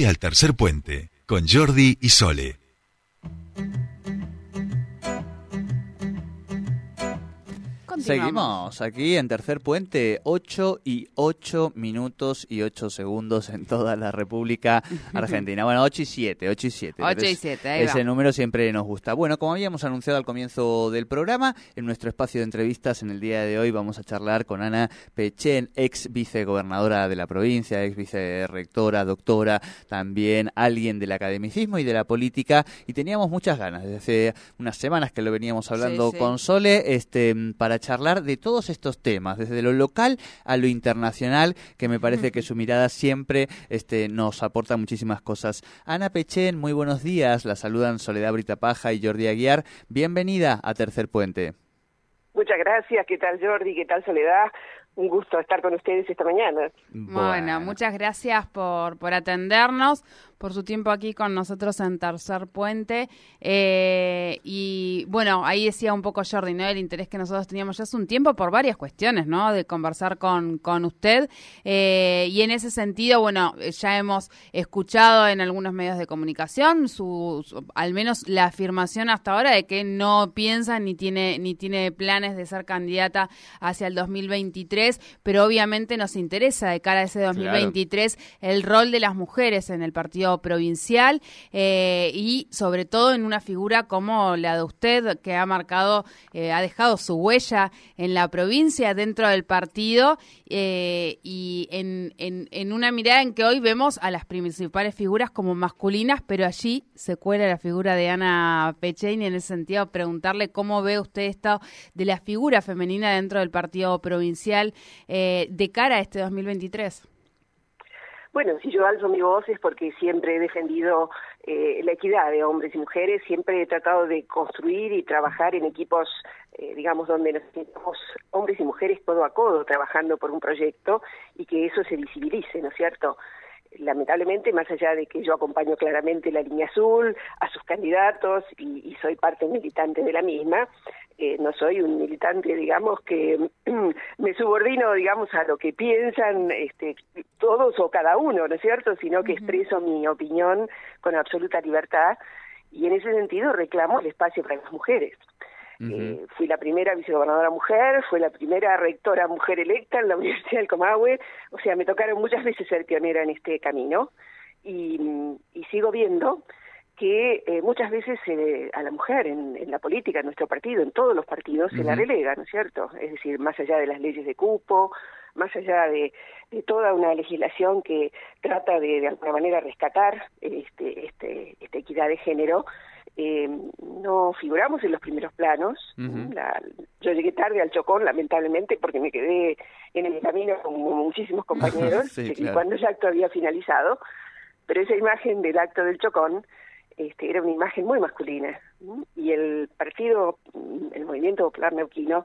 al tercer puente con Jordi y Sole. Seguimos aquí en Tercer Puente, 8 y 8 minutos y 8 segundos en toda la República Argentina. Bueno, 8 y 7, 8 y 7. 8 y 7, ahí Ese va. número siempre nos gusta. Bueno, como habíamos anunciado al comienzo del programa, en nuestro espacio de entrevistas en el día de hoy vamos a charlar con Ana Pechen, ex vicegobernadora de la provincia, ex vicerrectora, doctora, también alguien del academicismo y de la política. Y teníamos muchas ganas, desde hace unas semanas que lo veníamos hablando sí. con Sole, este, para charlar de todos estos temas, desde lo local a lo internacional, que me parece que su mirada siempre este, nos aporta muchísimas cosas. Ana Pechen, muy buenos días. La saludan Soledad Britapaja y Jordi Aguiar. Bienvenida a Tercer Puente. Muchas gracias. ¿Qué tal Jordi? ¿Qué tal Soledad? Un gusto estar con ustedes esta mañana. Bueno, muchas gracias por, por atendernos, por su tiempo aquí con nosotros en Tercer Puente. Eh, y bueno, ahí decía un poco Jordi, ¿no? El interés que nosotros teníamos ya hace un tiempo por varias cuestiones, ¿no? De conversar con, con usted. Eh, y en ese sentido, bueno, ya hemos escuchado en algunos medios de comunicación su, su- al menos la afirmación hasta ahora de que no piensa ni tiene, ni tiene planes de ser candidata hacia el 2023, pero obviamente nos interesa de cara a ese 2023 el rol de las mujeres en el partido provincial eh, y sobre todo en una figura como la de usted que ha marcado, eh, ha dejado su huella en la provincia dentro del partido eh, y en, en, en una mirada en que hoy vemos a las principales figuras como masculinas, pero allí se cuela la figura de Ana Pechein en ese sentido preguntarle cómo ve usted esto de la figura femenina dentro del partido provincial eh, de cara a este 2023. Bueno, si yo alzo mi voz es porque siempre he defendido eh, la equidad de hombres y mujeres, siempre he tratado de construir y trabajar en equipos, eh, digamos, donde nos sintamos hombres y mujeres codo a codo trabajando por un proyecto y que eso se visibilice, ¿no es cierto? Lamentablemente, más allá de que yo acompaño claramente la línea azul, a sus candidatos y, y soy parte militante de la misma, eh, no soy un militante, digamos, que me subordino, digamos, a lo que piensan este, todos o cada uno, ¿no es cierto? Sino que expreso mi opinión con absoluta libertad y en ese sentido reclamo el espacio para las mujeres. Eh, fui la primera vicegobernadora mujer, fue la primera rectora mujer electa en la Universidad del Comahue, o sea, me tocaron muchas veces ser pionera en este camino y, y sigo viendo que eh, muchas veces eh, a la mujer en, en la política, en nuestro partido, en todos los partidos, se la relega, ¿no es cierto? Es decir, más allá de las leyes de cupo, más allá de, de toda una legislación que trata de, de alguna manera, rescatar este, este, esta equidad de género, eh, no figuramos en los primeros planos. La- yo llegué tarde al Chocón, lamentablemente, porque me quedé en el camino con muchísimos compañeros Sí, claro. cuando el acto había finalizado. Pero esa imagen del acto del Chocón este, era una imagen muy masculina. Y el partido, mm, el Movimiento Popular Neuquino,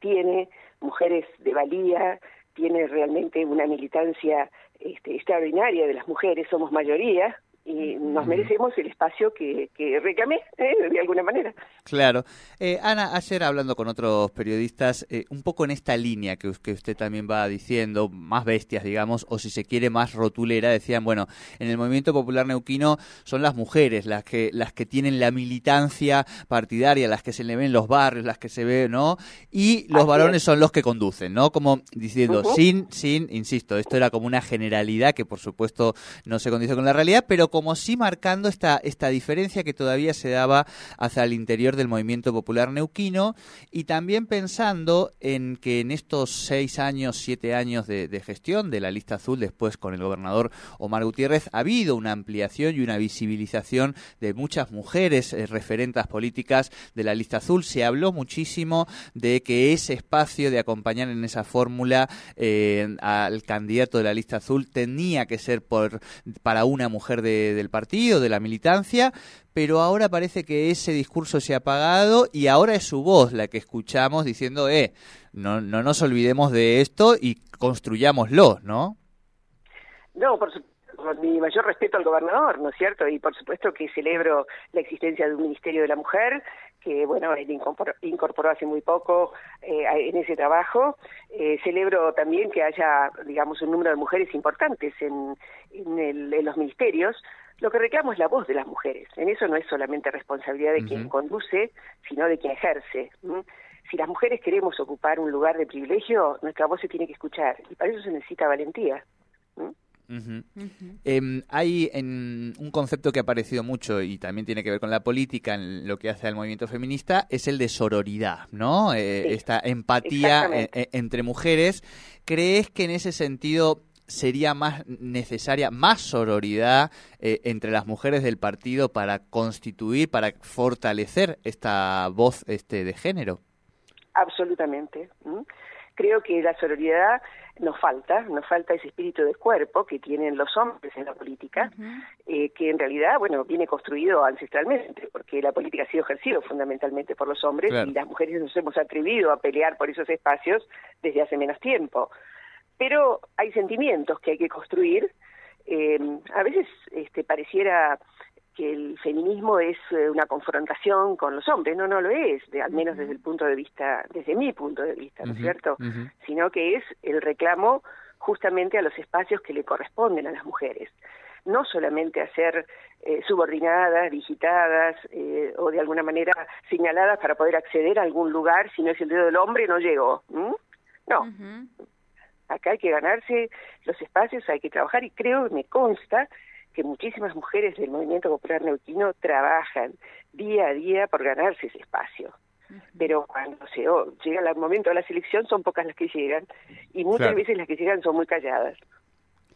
tiene mujeres de valía, tiene realmente una militancia este, extraordinaria de las mujeres, somos mayoría y nos merecemos el espacio que, que reclamé, ¿eh? de alguna manera. Claro. Eh, Ana, ayer hablando con otros periodistas, eh, un poco en esta línea que, que usted también va diciendo, más bestias, digamos, o si se quiere más rotulera, decían, bueno, en el movimiento popular neuquino son las mujeres las que, las que tienen la militancia partidaria, las que se le ven en los barrios, las que se ve, ¿no? Y los Así varones es. son los que conducen, ¿no? Como diciendo, sin, sin, insisto, esto era como una generalidad que por supuesto no se condice con la realidad, pero como sí marcando esta, esta diferencia que todavía se daba hacia el interior del movimiento popular neuquino y también pensando en que en estos seis años, siete años de, gestión de la lista azul, después con el gobernador Omar Gutiérrez, ha habido una ampliación y una visibilización de muchas mujeres eh, referentas políticas de la lista azul. Se habló muchísimo de que ese espacio de acompañar en esa fórmula eh, al candidato de la lista azul tenía que ser por para una mujer de- del partido, de la militancia, pero ahora parece que ese discurso se ha apagado y ahora es su voz la que escuchamos diciendo, eh, no, no nos olvidemos de esto y construyámoslo, ¿no? No, por supuesto mi mayor respeto al gobernador, ¿no es cierto? Y por supuesto que celebro la existencia de un Ministerio de la Mujer, que bueno, él incorporó, hace muy poco eh, en ese trabajo. Eh, celebro también que haya, digamos, un número de mujeres importantes en, en, los ministerios. Lo que reclamo es la voz de las mujeres. En eso no es solamente responsabilidad de quien conduce, sino de quien ejerce. Si las mujeres queremos ocupar un lugar de privilegio, nuestra voz se tiene que escuchar y para eso se necesita valentía. Em, hay en un concepto que ha aparecido mucho y también tiene que ver con la política en lo que hace al movimiento feminista es el de sororidad, ¿no? Eh, esta empatía e, e, entre mujeres. ¿Crees que en ese sentido sería más necesaria más sororidad eh, entre las mujeres del partido para constituir, para fortalecer esta voz este de género? Absolutamente. Creo que la sororidad nos falta, nos falta ese espíritu de cuerpo que tienen los hombres en la política, eh, que en realidad, bueno, viene construido ancestralmente, porque la política ha sido ejercida fundamentalmente por los hombres y las mujeres nos hemos atrevido a pelear por esos espacios desde hace menos tiempo. Pero hay sentimientos que hay que construir. Eh, a veces este, pareciera que el feminismo es eh, una confrontación con los hombres, no, no lo es, de, al menos desde el punto de vista, desde mi punto de vista, ¿no es cierto? Sino que es el reclamo justamente a los espacios que le corresponden a las mujeres. No solamente a ser eh, subordinadas, digitadas eh, o de alguna manera señaladas para poder acceder a algún lugar, si no es el dedo del hombre, no llego. No. Acá hay que ganarse los espacios, hay que trabajar y creo, me consta, que muchísimas mujeres del movimiento popular neuquino trabajan día a día por ganarse ese espacio. Pero cuando se llega el momento de la selección son pocas las que llegan y muchas veces las que llegan son muy calladas.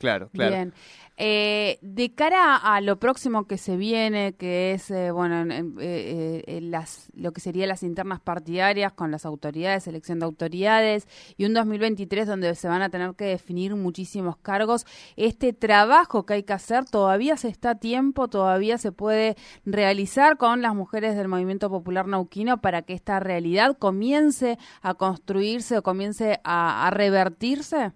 Claro, claro. Bien. Eh, de cara a lo próximo que se viene, que es eh, bueno eh, las, lo que serían las internas partidarias con las autoridades, elección de autoridades, y un 2023 donde se van a tener que definir muchísimos cargos, este trabajo que hay que hacer todavía se está a tiempo, todavía se puede realizar con las mujeres del movimiento popular nauquino para que esta realidad comience a construirse o comience a revertirse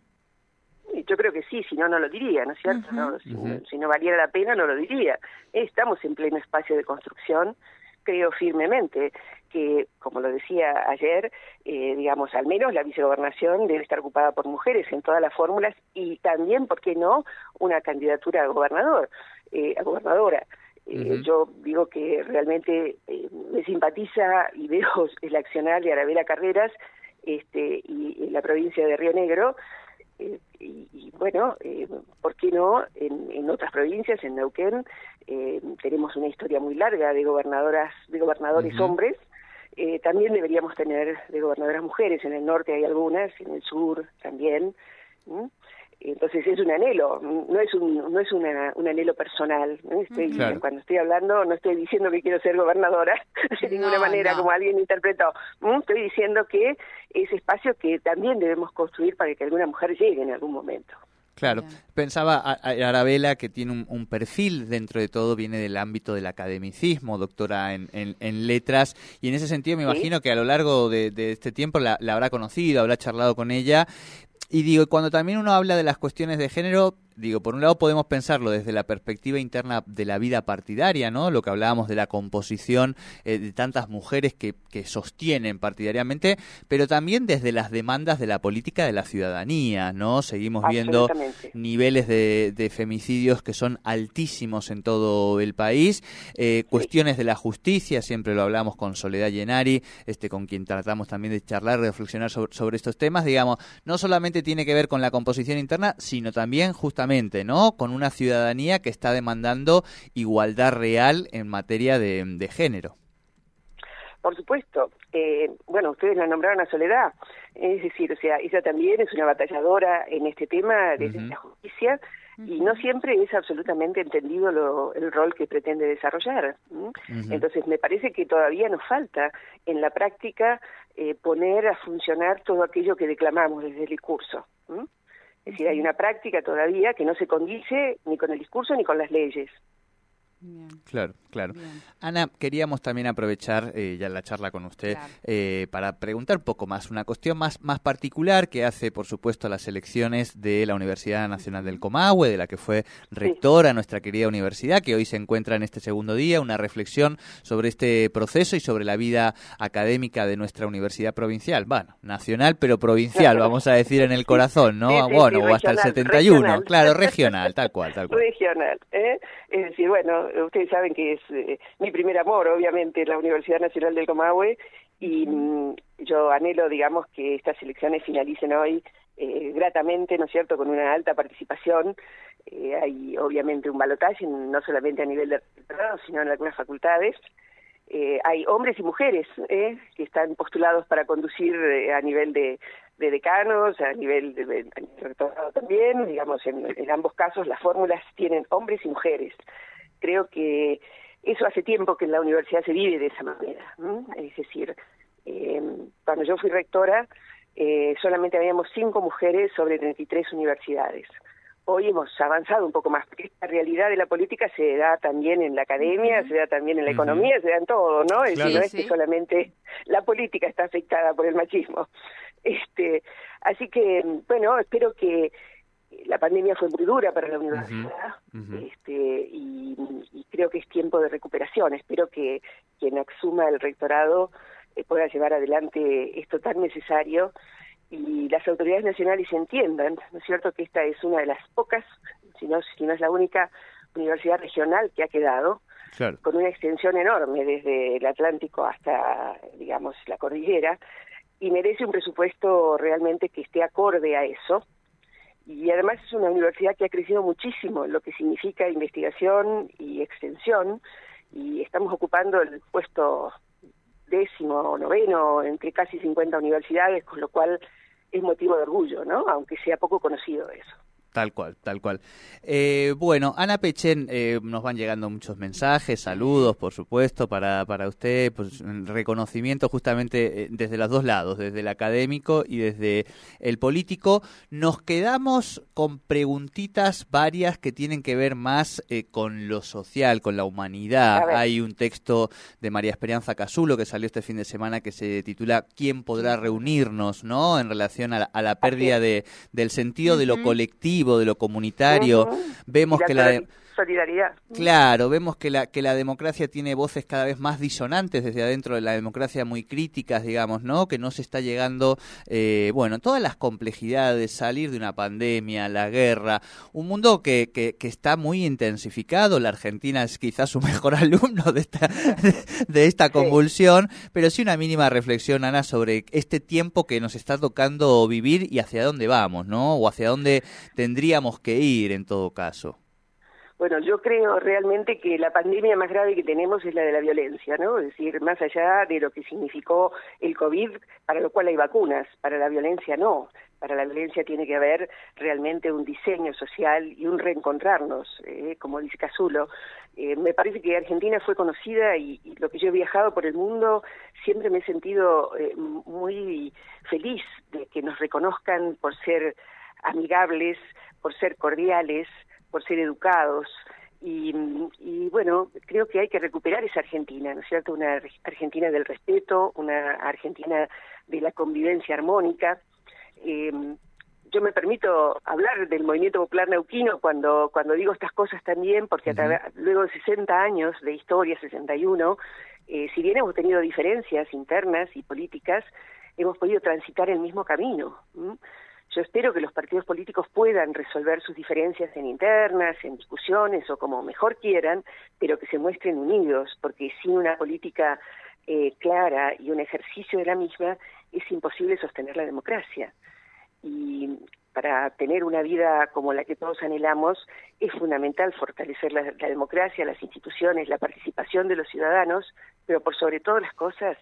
yo creo que sí, si no, no lo diría, ¿no es cierto? si, no valiera la pena, no lo diría. Estamos en pleno espacio de construcción, creo firmemente que, como lo decía ayer, eh, digamos, al menos la vicegobernación debe estar ocupada por mujeres en todas las fórmulas y también, ¿por qué no?, una candidatura a gobernador, eh, a gobernadora. Eh, yo digo que realmente me simpatiza y veo el accionar de Arabela Carreras este, y en la provincia de Río Negro, eh, y, bueno, eh, ¿por qué no? En, en, otras provincias, en Neuquén, eh, tenemos una historia muy larga de gobernadoras, de gobernadores hombres. Eh, también deberíamos tener de gobernadoras mujeres. En el norte hay algunas, en el sur también. Entonces es un anhelo, no es un, no es una, un anhelo personal. Estoy, Cuando estoy hablando no estoy diciendo que quiero ser gobernadora de ninguna manera, como alguien interpretó. Estoy diciendo que es espacio que también debemos construir para que alguna mujer llegue en algún momento. Claro, pensaba Arabela que tiene un, perfil dentro de todo, viene del ámbito del academicismo, doctora en, en, letras, y en ese sentido me imagino que a lo largo de, este tiempo la, la, habrá conocido, habrá charlado con ella, y digo, cuando también uno habla de las cuestiones de género, digo, por un lado podemos pensarlo desde la perspectiva interna de la vida partidaria, ¿no? Lo que hablábamos de la composición eh, de tantas mujeres que, que, sostienen partidariamente, pero también desde las demandas de la política de la ciudadanía, ¿no? Seguimos viendo niveles de, de, femicidios que son altísimos en todo el país, eh, cuestiones de la justicia, siempre lo hablamos con Soledad Llenari, este, con quien tratamos también de charlar, reflexionar sobre, sobre estos temas, digamos, no solamente tiene que ver con la composición interna, sino también justamente ¿no? Con una ciudadanía que está demandando igualdad real en materia de, género. Por supuesto. Eh, bueno, ustedes la nombraron a Soledad. Es decir, o sea, ella también es una batalladora en este tema de la justicia y no siempre es absolutamente entendido lo, el rol que pretende desarrollar. Entonces, me parece que todavía nos falta en la práctica eh, poner a funcionar todo aquello que declamamos desde el discurso. Es decir, hay una práctica todavía que no se condice ni con el discurso ni con las leyes. Claro, claro. Ana, queríamos también aprovechar eh, ya la charla con usted eh, para preguntar un poco más, una cuestión más, más particular que hace, por supuesto, las elecciones de la Universidad Nacional del Comahue, de la que fue rectora nuestra querida universidad, que hoy se encuentra en este segundo día, una reflexión sobre este proceso y sobre la vida académica de nuestra universidad provincial, bueno, nacional pero provincial, vamos a decir en el corazón, ¿no? bueno, o hasta el 71, claro, regional, tal cual, tal cual. Regional, ¿eh? Es decir, bueno, ustedes saben que es eh, mi primer amor, obviamente, la Universidad Nacional del Comahue, y mm, yo anhelo, digamos, que estas elecciones finalicen hoy eh, gratamente, ¿no es cierto?, con una alta participación. Eh, hay obviamente un balotaje, no solamente a nivel de rectorado, sino en algunas facultades. Eh, hay hombres y mujeres eh, que están postulados para conducir eh, a nivel de, de, decanos, a nivel de, de, rectorado también, digamos, en, en ambos casos las fórmulas tienen hombres y mujeres. Creo que eso hace tiempo que en la universidad se vive de esa manera. Es decir, eh, cuando yo fui rectora, eh, solamente habíamos cinco mujeres sobre 33 universidades. Hoy hemos avanzado un poco más, porque esta realidad de la política se da también en la academia, se da también en la economía, se da en todo, ¿no? Es decir, no es que solamente la política está afectada por el machismo. Este, así que, bueno, espero que la pandemia fue muy dura para la universidad Este, y, y, creo que es tiempo de recuperación. Espero que quien asuma el rectorado eh, pueda llevar adelante esto tan necesario y las autoridades nacionales entiendan, ¿no es cierto?, que esta es una de las pocas, si no, si no es la única universidad regional que ha quedado, claro. con una extensión enorme desde el Atlántico hasta, digamos, la cordillera, y merece un presupuesto realmente que esté acorde a eso y además es una universidad que ha crecido muchísimo en lo que significa investigación y extensión y estamos ocupando el puesto décimo o noveno entre casi 50 universidades, con lo cual es motivo de orgullo, ¿no? Aunque sea poco conocido eso. Tal cual, tal cual. Eh, bueno, Ana Pechen, eh, nos van llegando muchos mensajes, saludos, por supuesto, para, para usted, pues, reconocimiento justamente eh, desde los dos lados, desde el académico y desde el político. Nos quedamos con preguntitas varias que tienen que ver más con lo social, con la humanidad. Hay un texto de María Esperanza Casulo que salió este fin de semana que se titula ¿Quién podrá reunirnos? ¿no? En relación a la, a la pérdida de, del sentido de lo colectivo de lo comunitario. Vemos que la solidaridad. Claro, vemos que la que la democracia tiene voces cada vez más disonantes desde adentro de la democracia, muy críticas, digamos, ¿no? Que no se está llegando, eh, bueno, todas las complejidades, salir de una pandemia, la guerra, un mundo que, que, que, está muy intensificado. La Argentina es quizás su mejor alumno de esta, de esta convulsión, sí. pero sí una mínima reflexión, Ana, sobre este tiempo que nos está tocando vivir y hacia dónde vamos, ¿no? O hacia dónde tendríamos que ir en todo caso. Bueno, yo creo realmente que la pandemia más grave que tenemos es la de la violencia, ¿no? Es decir, más allá de lo que significó el COVID, para lo cual hay vacunas, para la violencia no. Para la violencia tiene que haber realmente un diseño social y un reencontrarnos, eh, como dice Casulo. Eh, me parece que Argentina fue conocida y, lo que yo he viajado por el mundo siempre me he sentido eh, muy feliz de que nos reconozcan por ser amigables, por ser cordiales, por ser educados. Y, y, bueno, creo que hay que recuperar esa Argentina, ¿no es cierto? Una Argentina del respeto, una Argentina de la convivencia armónica. Eh, yo me permito hablar del movimiento popular neuquino cuando, cuando digo estas cosas también, porque uh -huh. luego de 60 años de historia, 61, eh, si bien hemos tenido diferencias internas y políticas, hemos podido transitar el mismo camino. ¿sí? Yo espero que los partidos políticos puedan resolver sus diferencias en internas, en discusiones o como mejor quieran, pero que se muestren unidos, porque sin una política eh, clara y un ejercicio de la misma es imposible sostener la democracia. Y para tener una vida como la que todos anhelamos es fundamental fortalecer la, la democracia, las instituciones, la participación de los ciudadanos, pero por sobre todas las cosas,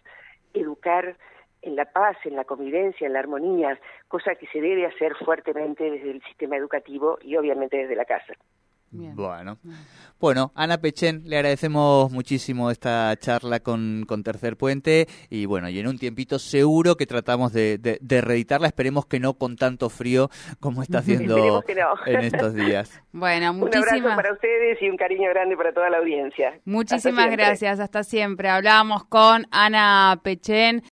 educar en la paz, en la convivencia, en la armonía, cosa que se debe hacer fuertemente desde el sistema educativo y obviamente desde la casa. Bueno. Bueno, Ana Pechen, le agradecemos muchísimo esta charla con, con, Tercer Puente y bueno, y en un tiempito seguro que tratamos de, de, reeditarla, esperemos que no con tanto frío como está haciendo en estos días. Bueno, muchísimas Un abrazo para ustedes y un cariño grande para toda la audiencia. Muchísimas gracias, hasta siempre. Hablábamos con Ana Pechen.